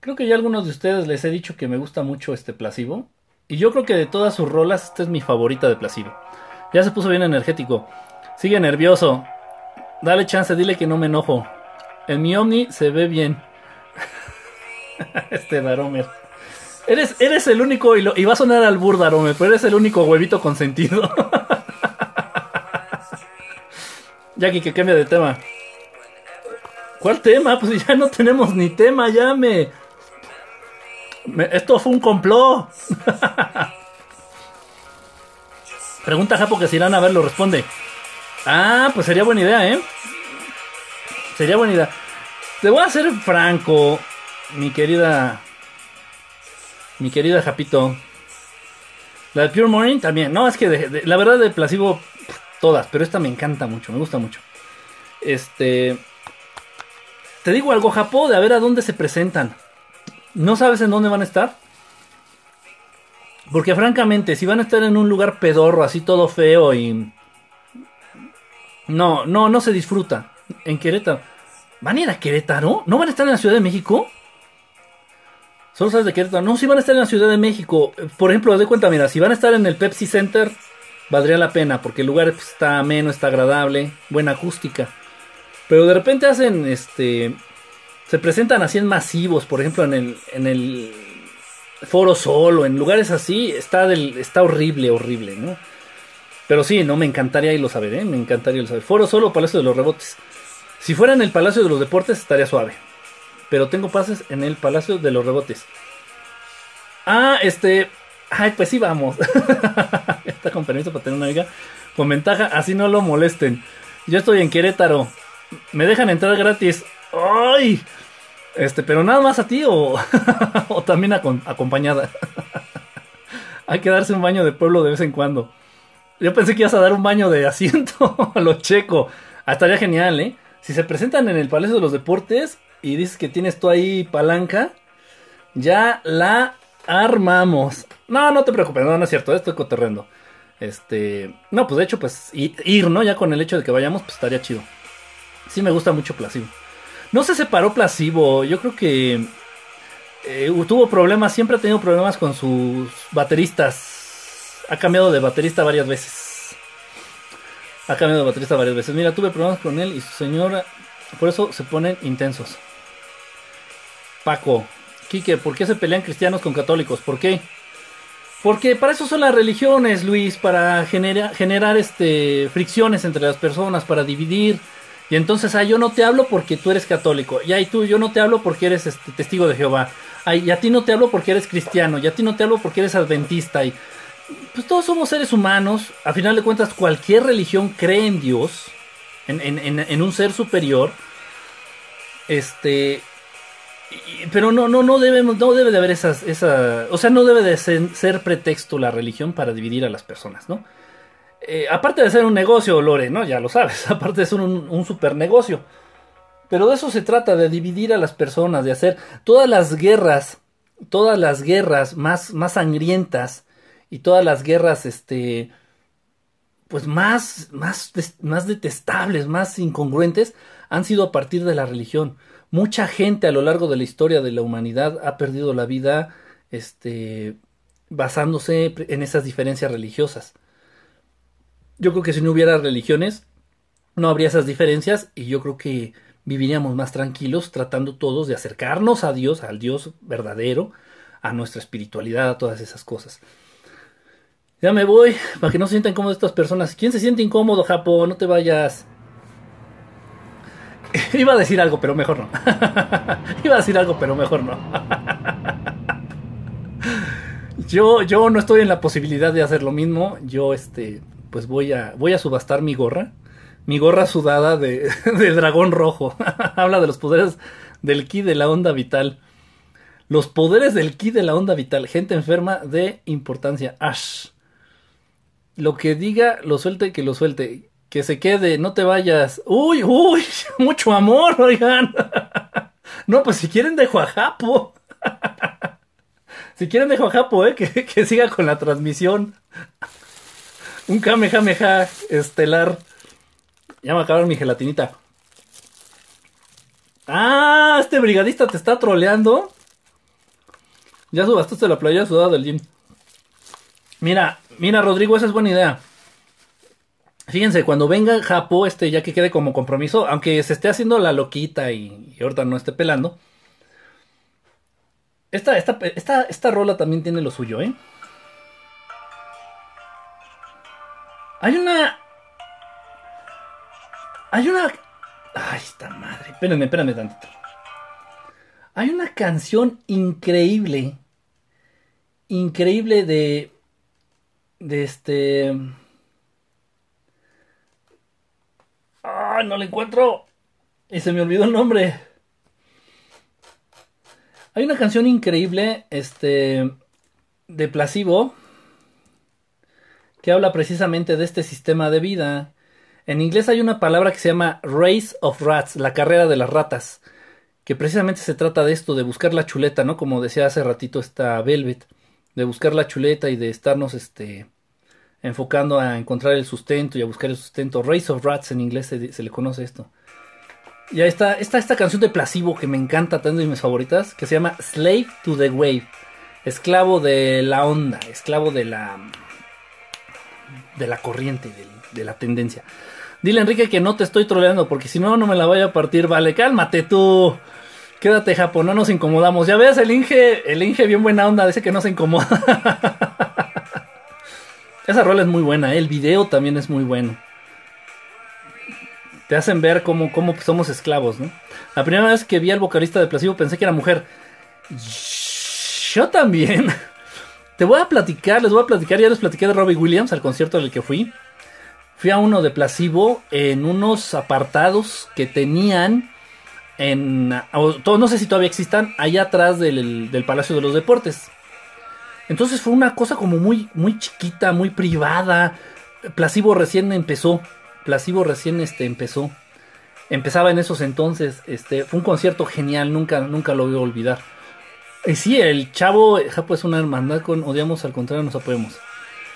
Creo que ya algunos de ustedes les he dicho que me gusta mucho este Placebo. Y yo creo que de todas sus rolas, esta es mi favorita de Placebo. Ya se puso bien energético. Sigue nervioso. Dale chance, dile que no me enojo. En mi Omni se ve bien. [laughs] este Daromer. Eres, eres el único, y, lo, y va a sonar al Daromer, pero eres el único huevito consentido. [laughs] Jackie, que cambia de tema. ¿Cuál tema? Pues ya no tenemos ni tema, ya me... esto fue un complot. [laughs] Pregunta Japo que si irán a verlo, responde. Ah, pues sería buena idea, ¿eh? Sería buena idea. Te voy a ser franco mi querida. Mi querida Japito. La de Pure Morning también. No, es que la verdad de Placebo, todas, pero esta me encanta mucho, me gusta mucho. Este. Te digo algo, Japó, de a ver a dónde se presentan. ¿No sabes en dónde van a estar? Porque francamente, si van a estar en un lugar pedorro, así todo feo y... No, no, no se disfruta. En Querétaro. ¿Van a ir a Querétaro? ¿No van a estar en la Ciudad de México? Solo sabes de Querétaro. No, si van a estar en la Ciudad de México. Por ejemplo, de cuenta, mira, si van a estar en el Pepsi Center, valdría la pena, porque el lugar pues, está ameno, está agradable, buena acústica. Pero de repente hacen, este, se presentan así en masivos, por ejemplo, en el, en el Foro Solo, en lugares así, está, del, está horrible, horrible, ¿no? Pero sí, no, me encantaría irlo a ver, ¿eh? Me encantaría irlo a ver. Foro Solo, Palacio de los Rebotes. Si fuera en el Palacio de los Deportes, estaría suave pero tengo pases en el Palacio de los Rebotes. Ah, este. Ay, pues sí, vamos. [laughs] Está con permiso para tener una amiga con ventaja, así no lo molesten. Yo estoy en Querétaro. Me dejan entrar gratis. ¡Ay! Este, pero nada más a ti o, [laughs] o también acompañada. [laughs] Hay que darse un baño de pueblo de vez en cuando. Yo pensé que ibas a dar un baño de asiento a lo checo. Ah, estaría genial, ¿eh? Si se presentan en el Palacio de los Deportes, y dices que tienes tú ahí palanca, ya la armamos. No, no te preocupes, no, es cierto, estoy coterrendo. Este, no, pues de hecho, pues ir, ¿no? Ya con el hecho de que vayamos, pues estaría chido. Sí me gusta mucho Placebo. No se separó Placebo, yo creo que eh, tuvo problemas, siempre ha tenido problemas con sus bateristas. Ha cambiado de baterista varias veces. Ha cambiado de baterista varias veces. Mira, tuve problemas con él y su señora, por eso se ponen intensos. Paco, Quique, ¿por qué se pelean cristianos con católicos? ¿Por qué? Porque para eso son las religiones, Luis, para genera- generar este, fricciones entre las personas, para dividir. Y entonces, ah, yo no te hablo porque tú eres católico. Y ahí tú, yo no te hablo porque eres este, testigo de Jehová. Ay, y a ti no te hablo porque eres cristiano. Y a ti no te hablo porque eres adventista. Y pues todos somos seres humanos. A final de cuentas, cualquier religión cree en Dios, en- en un ser superior. Este. Pero no, no, no debemos, no debe de haber esas, esa, o sea, no debe de ser, ser pretexto la religión para dividir a las personas, ¿no? Eh, aparte de ser un negocio, Lore, ¿no? Ya lo sabes, [laughs] aparte de ser un, un super negocio. Pero de eso se trata, de dividir a las personas, de hacer todas las guerras, todas las guerras más, más sangrientas y todas las guerras, este, pues más, más, más detestables, más incongruentes, han sido a partir de la religión. Mucha gente a lo largo de la historia de la humanidad ha perdido la vida, este, basándose en esas diferencias religiosas. Yo creo que si no hubiera religiones, no habría esas diferencias y yo creo que viviríamos más tranquilos tratando todos de acercarnos a Dios, al Dios verdadero, a nuestra espiritualidad, a todas esas cosas. Ya me voy, para que no se sientan incómodas estas personas. ¿Quién se siente incómodo, Japón? No te vayas. [laughs] Iba a decir algo, pero mejor no. [laughs] Iba a decir algo, pero mejor no. [laughs] yo, yo no estoy en la posibilidad de hacer lo mismo. Yo, este, pues voy a, voy a subastar mi gorra. Mi gorra sudada de, de dragón rojo. Habla de los poderes del ki de la onda vital. Los poderes del ki de la onda vital. Gente enferma de importancia. Ash. Lo que diga, lo suelte, que lo suelte. Que se quede, no te vayas. Uy, uy, [laughs] mucho amor, oigan. [laughs] No, pues si quieren dejo a Japo. [laughs] Si quieren dejo a Japo, eh, que, que siga con la transmisión. Un Kamehameha estelar. Ya me acabaron mi gelatinita. Ah, este brigadista te está troleando. Ya subastaste la playa sudada del gym. Mira, mira, Rodrigo, esa es buena idea. Fíjense, cuando venga Japo, este, ya que quede como compromiso, aunque se esté haciendo la loquita y, y ahorita no esté pelando. Esta, esta, esta, esta rola también tiene lo suyo, ¿eh? Hay una. Hay una. Ay, esta madre. Espérenme, espérenme tantito. Hay una canción increíble. Increíble de. De este. Ah, no la encuentro. Y se me olvidó el nombre. Hay una canción increíble, este, de Placebo, que habla precisamente de este sistema de vida. En inglés hay una palabra que se llama Race of Rats, la carrera de las ratas, que precisamente se trata de esto, de buscar la chuleta, ¿no? Como decía hace ratito esta Velvet, de buscar la chuleta y de estarnos, este, enfocando a encontrar el sustento y a buscar el sustento. Race of Rats en inglés se, le conoce esto. Y ahí está, está esta canción de Placebo que me encanta, tanto de mis favoritas, que se llama Slave to the Wave. Esclavo de la onda, esclavo de la de la corriente, de la tendencia. Dile Enrique que no te estoy troleando, porque si no, no me la vaya a partir. Vale, cálmate tú. Quédate, Japón, no nos incomodamos. Ya ves, el Inge, el Inge bien buena onda, dice que no se incomoda. [laughs] Esa rola es muy buena, ¿eh? el video también es muy bueno. Te hacen ver cómo, cómo somos esclavos, ¿no? La primera vez que vi al vocalista de Placebo pensé que era mujer. Yo también. [laughs] Te voy a platicar, les voy a platicar, ya les platiqué de Robbie Williams al concierto al que fui. Fui a uno de Placebo en unos apartados que tenían en... No sé si todavía existan, allá atrás del, del Palacio de los Deportes. Entonces fue una cosa como muy, muy chiquita, muy privada. Placebo recién empezó. Placebo recién este, empezó. Empezaba en esos entonces. Este, fue un concierto genial, nunca, nunca lo voy a olvidar. Y sí, el chavo, Japo es una hermandad con odiamos, al contrario nos apoyamos.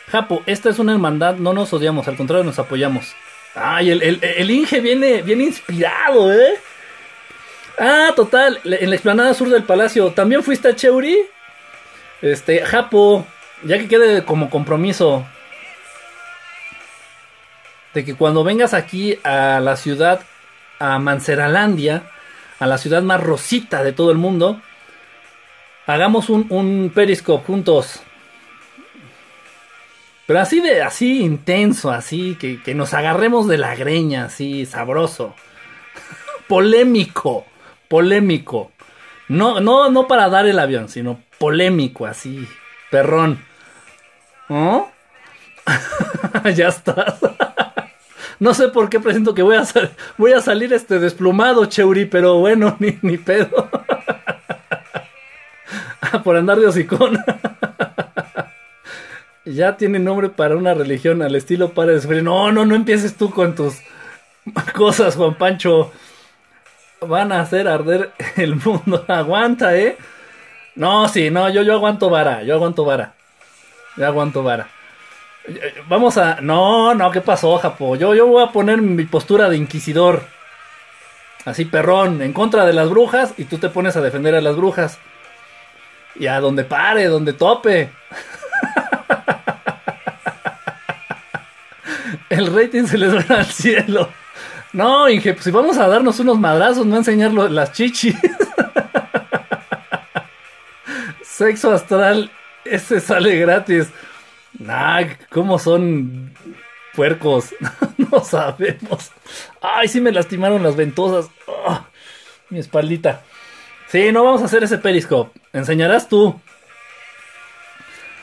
Japo, esta es una hermandad, no nos odiamos, al contrario nos apoyamos. Ay, el, el, el Inge viene, viene inspirado, ¿eh? Ah, total, en la explanada sur del palacio, ¿también fuiste a Cheuri? Este, Japo, ya que quede como compromiso de que cuando vengas aquí a la ciudad, a Manceralandia, a la ciudad más rosita de todo el mundo, hagamos un, un periscope juntos. Pero así de, así intenso, así, que, que nos agarremos de la greña, así, sabroso. [laughs] polémico, polémico. No, no, no para dar el avión, sino polémico, así, perrón. ¿No? [laughs] ya estás. [laughs] no sé por qué presento que voy a, voy a salir este desplumado, Cheuri, pero bueno, [laughs] ni, ni pedo. por andar de hocicón. ya tiene nombre para una religión al estilo Padre de No, no, no empieces tú con tus cosas, Juan Pancho. Van a hacer arder [laughs] el mundo. [laughs] Aguanta, ¿eh? No, sí, no, yo, yo aguanto vara, yo aguanto vara. Yo aguanto vara. Vamos a... No, no, ¿qué pasó, Japo? Yo, yo voy a poner mi postura de inquisidor. Así, perrón, en contra de las brujas y tú te pones a defender a las brujas. Y a donde pare, donde tope. [laughs] El rating se les va al cielo. No, Inge, pues si vamos a darnos unos madrazos, no enseñar las chichis. [laughs] Sexo astral, ese sale gratis. Nah, ¿cómo son puercos? [laughs] no sabemos. Ay, sí me lastimaron las ventosas. Ah, mi espaldita. Sí, no vamos a hacer ese periscope. Enseñarás tú.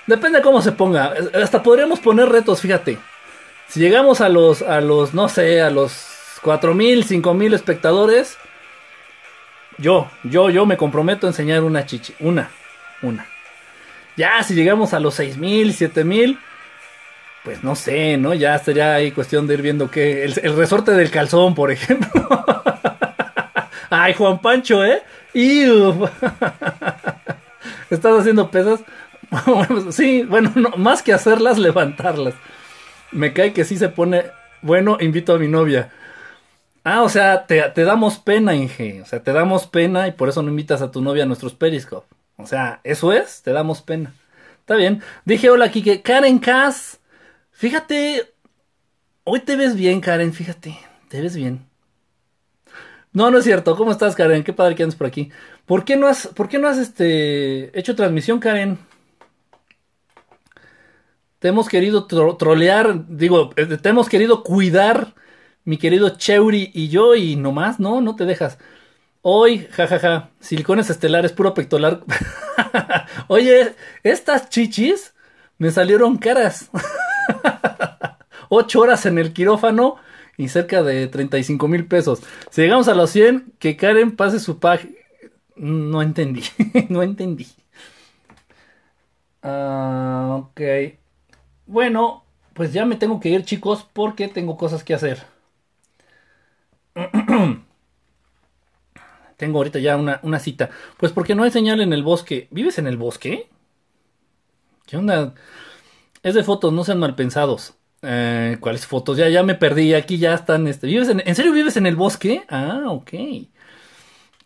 Depende de cómo se ponga. Hasta podríamos poner retos, fíjate. Si llegamos a los, a los, no sé, a los 4.000, 5.000 espectadores, yo, yo, yo me comprometo a enseñar una chichi. Una, una. Ya, si llegamos a los 6.000, 7.000, pues no sé, ¿no? Ya sería ahí cuestión de ir viendo qué. El, resorte del calzón, por ejemplo. [laughs] Ay, Juan Pancho, ¿eh? [laughs] ¿Estás haciendo pesas? [laughs] sí, bueno, más que hacerlas, levantarlas me cae que sí se pone, bueno, invito a mi novia. Ah, o sea, te, damos pena, Inge. O sea, te damos pena y por eso no invitas a tu novia a nuestros Periscope. O sea, eso es, te damos pena. Está bien. Dije hola, Kike. Karen Cass. Fíjate. Hoy te ves bien, Karen. Fíjate. Te ves bien. No, no es cierto. ¿Cómo estás, Karen? Qué padre que andes por aquí. ¿Por qué no has, por qué no has este, hecho transmisión, Karen? Te hemos querido trolear, digo, eh, te hemos querido cuidar, mi querido Cheuri y yo, y nomás, no, no te dejas. Hoy, jajaja, silicones estelares, puro pectoral. [laughs] Oye, estas chichis me salieron caras. [laughs] Ocho horas en el quirófano y cerca de 35 mil pesos. Si llegamos a los 100, que Karen pase su pack. No entendí, [laughs] no entendí. Ah, ok. Bueno, pues ya me tengo que ir, chicos, porque tengo cosas que hacer. [clears throat] tengo ahorita ya una, cita. Pues porque no hay señal en el bosque. ¿Vives en el bosque? ¿Qué onda? Es de fotos, no sean mal pensados. Eh, ¿Cuáles fotos? Ya, ya me perdí. Aquí ya están. Este, ¿vives en, ¿En serio vives en el bosque? Ah, ok.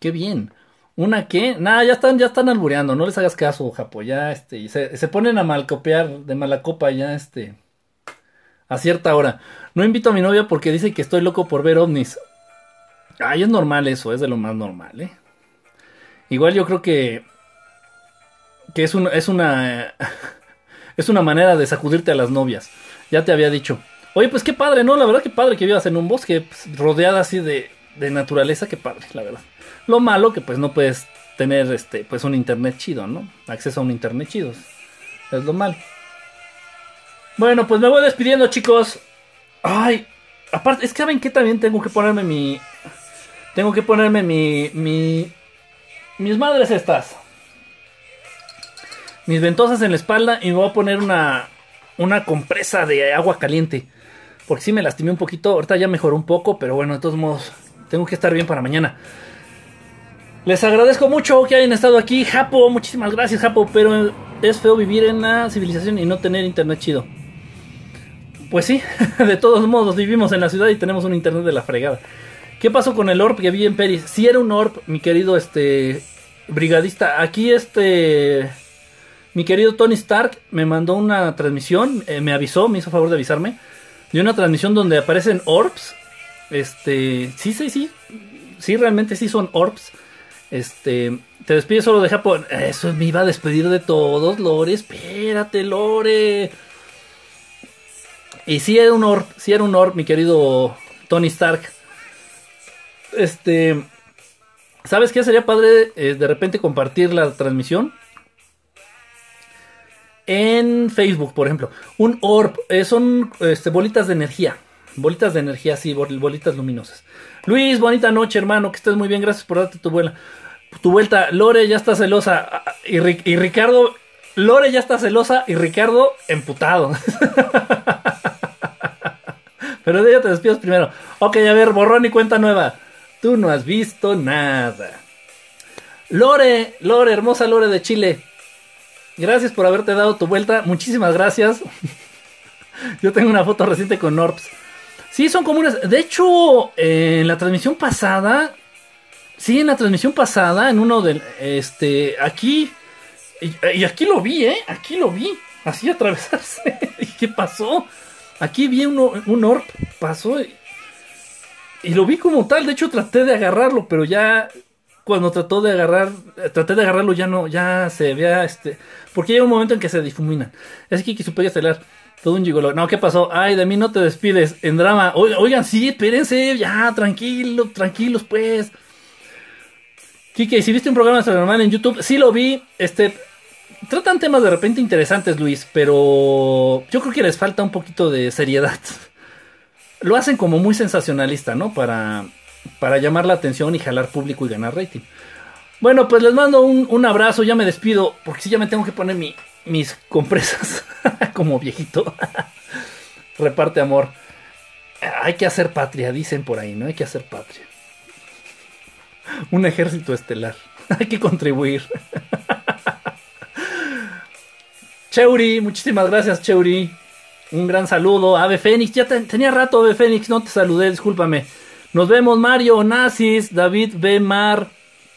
Qué bien. ¿Una qué? Nada, ya están, ya están albureando, no les hagas caso, Japo, ya este, se, se ponen a malcopiar de mala copa ya este, a cierta hora. No invito a mi novia porque dice que estoy loco por ver ovnis. Ay, es normal eso, es de lo más normal, ¿eh? Igual yo creo que, que es, es una, [laughs] es una manera de sacudirte a las novias. Ya te había dicho. Oye, pues qué padre, ¿no? La verdad que padre que vivas en un bosque pues, rodeada así de, de naturaleza, qué padre, la verdad. Lo malo que pues no puedes tener este pues un internet chido, ¿no? Acceso a un internet chido. Es lo malo. Bueno, pues me voy despidiendo, chicos. Ay, aparte, es que saben que también tengo que ponerme mi tengo que ponerme mi mi mis madres estas. Mis ventosas en la espalda y me voy a poner una una compresa de agua caliente. Porque sí me lastimé un poquito, ahorita ya mejoró un poco, pero bueno, de todos modos, tengo que estar bien para mañana. Les agradezco mucho que hayan estado aquí. Japo, muchísimas gracias, Japo. Pero es feo vivir en la civilización y no tener internet chido. Pues sí, [laughs] de todos modos, vivimos en la ciudad y tenemos un internet de la fregada. ¿Qué pasó con el ORP que vi en Peris? Si era un ORP, mi querido este brigadista. Aquí este mi querido Tony Stark me mandó una transmisión, eh, me avisó, me hizo favor de avisarme, de una transmisión donde aparecen orbs. Este, sí, sí, sí. Sí, realmente sí son orbs este, te despides solo de Japón. Eso me iba a despedir de todos, Lore. Espérate, Lore. Y sí era un orb, sí era un orb, mi querido Tony Stark. Este, ¿sabes qué? Sería padre eh, de repente compartir la transmisión en Facebook, por ejemplo. Un orb, eh, son este, bolitas de energía. Bolitas de energía, sí, bolitas luminosas. Luis, bonita noche, hermano, que estés muy bien, gracias por darte tu vuela. Tu vuelta, Lore ya está celosa. Y, y Ricardo, Lore ya está celosa y Ricardo emputado. [laughs] Pero de ella te despides primero. Ok, a ver, borrón y cuenta nueva. Tú no has visto nada. Lore, Lore, hermosa Lore de Chile. Gracias por haberte dado tu vuelta. Muchísimas gracias. [laughs] Yo tengo una foto reciente con Norps. Sí, son comunes. De hecho, en la transmisión pasada. Sí, en la transmisión pasada, en uno del. Este. Aquí. Y, aquí lo vi, ¿eh? Aquí lo vi. Así atravesarse. [laughs] ¿Qué pasó? Aquí vi uno, un orb. Pasó. Y, y lo vi como tal. De hecho, traté de agarrarlo, pero ya cuando trató de agarrar, traté de agarrarlo ya no, ya se vea este, porque llega un momento en que se difuminan. Es que Super estelar, todo un gigolo. No, ¿qué pasó? Ay, de mí no te despides en drama. Oigan, sí, espérense, ya, tranquilo, tranquilos, pues. Kike, si viste un programa de normal en YouTube, sí lo vi, este, tratan temas de repente interesantes, Luis, pero yo creo que les falta un poquito de seriedad. Lo hacen como muy sensacionalista, ¿no? Para para llamar la atención y jalar público y ganar rating. Bueno, pues les mando un, abrazo, ya me despido, porque si ya me tengo que poner mis compresas [laughs] como viejito. [laughs] Reparte amor. Hay que hacer patria, dicen por ahí, ¿no? Hay que hacer patria. [laughs] Un ejército estelar. Hay que contribuir. Cheuri, muchísimas gracias, Cheuri. Un gran saludo. Ave Fénix, ya tenía rato, Ave Fénix, no te saludé, discúlpame. Nos vemos, Mario, Nazis, David B. Mar,